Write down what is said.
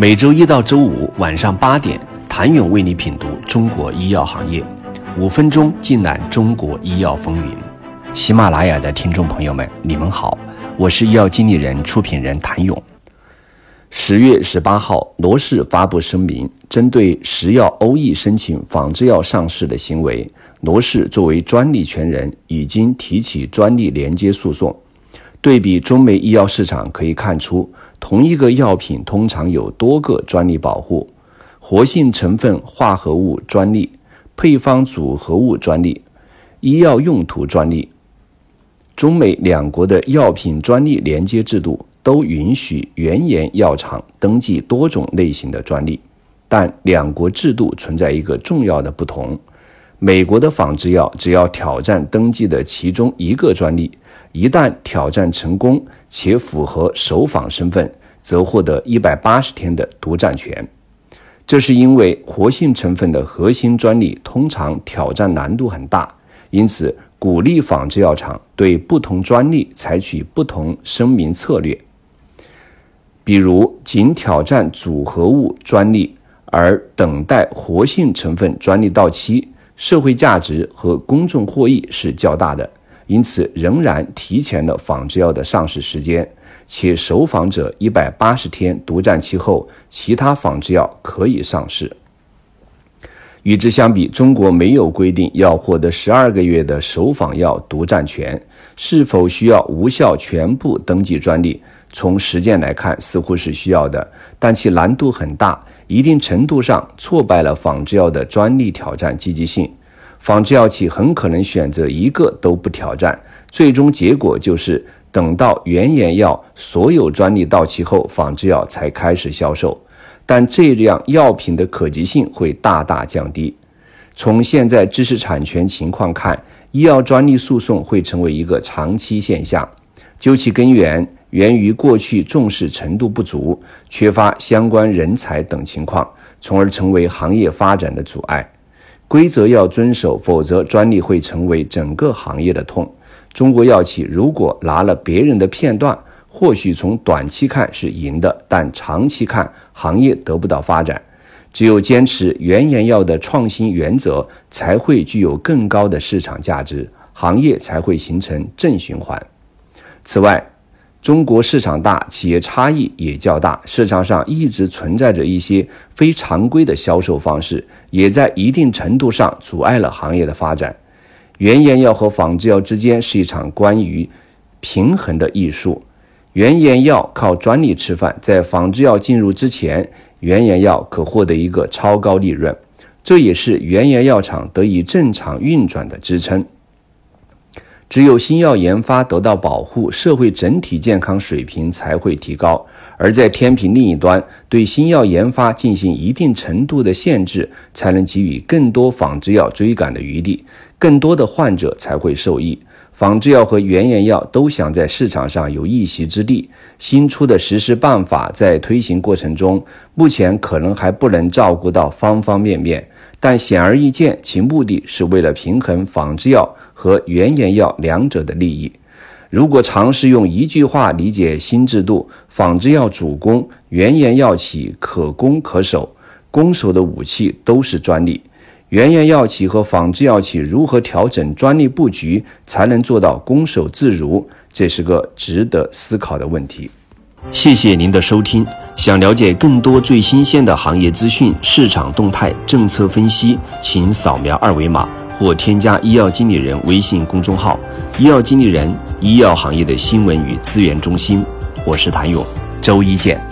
每周一到周五晚上八点，谭勇为你品读中国医药行业，五分钟尽览中国医药风云。喜马拉雅的听众朋友们，你们好，我是医药经理人、出品人谭勇。十月十八号，罗氏发布声明，针对石药欧益申请仿制药上市的行为，罗氏作为专利权人，已经提起专利连接诉讼。对比中美医药市场，可以看出，同一个药品通常有多个专利保护：活性成分化合物专利、配方组合物专利、医药用途专利。中美两国的药品专利连接制度都允许原研药厂登记多种类型的专利，但两国制度存在一个重要的不同。美国的仿制药只要挑战登记的其中一个专利，一旦挑战成功且符合首仿身份，则获得一百八十天的独占权。这是因为活性成分的核心专利通常挑战难度很大，因此鼓励仿制药厂对不同专利采取不同声明策略。比如，仅挑战组合物专利而等待活性成分专利到期。社会价值和公众获益是较大的，因此仍然提前了仿制药的上市时间，且首仿者一百八十天独占期后，其他仿制药可以上市。与之相比，中国没有规定要获得十二个月的首仿药独占权，是否需要无效全部登记专利？从实践来看，似乎是需要的，但其难度很大，一定程度上挫败了仿制药的专利挑战积极性。仿制药企很可能选择一个都不挑战，最终结果就是等到原研药所有专利到期后，仿制药才开始销售。但这样药品的可及性会大大降低。从现在知识产权情况看，医药专利诉讼会成为一个长期现象。究其根源，源于过去重视程度不足、缺乏相关人才等情况，从而成为行业发展的阻碍。规则要遵守，否则专利会成为整个行业的痛。中国药企如果拿了别人的片段，或许从短期看是赢的，但长期看行业得不到发展。只有坚持原研药的创新原则，才会具有更高的市场价值，行业才会形成正循环。此外，中国市场大，企业差异也较大，市场上一直存在着一些非常规的销售方式，也在一定程度上阻碍了行业的发展。原研药和仿制药之间是一场关于平衡的艺术。原研药靠专利吃饭，在仿制药进入之前，原研药可获得一个超高利润，这也是原研药厂得以正常运转的支撑。只有新药研发得到保护，社会整体健康水平才会提高。而在天平另一端，对新药研发进行一定程度的限制，才能给予更多仿制药追赶的余地，更多的患者才会受益。仿制药和原研药都想在市场上有一席之地。新出的实施办法在推行过程中，目前可能还不能照顾到方方面面。但显而易见，其目的是为了平衡仿制药和原研药两者的利益。如果尝试用一句话理解新制度，仿制药主攻，原研药企可攻可守，攻守的武器都是专利。原研药企和仿制药企如何调整专利布局，才能做到攻守自如？这是个值得思考的问题。谢谢您的收听。想了解更多最新鲜的行业资讯、市场动态、政策分析，请扫描二维码或添加医药经理人微信公众号“医药经理人”——医药行业的新闻与资源中心。我是谭勇，周一见。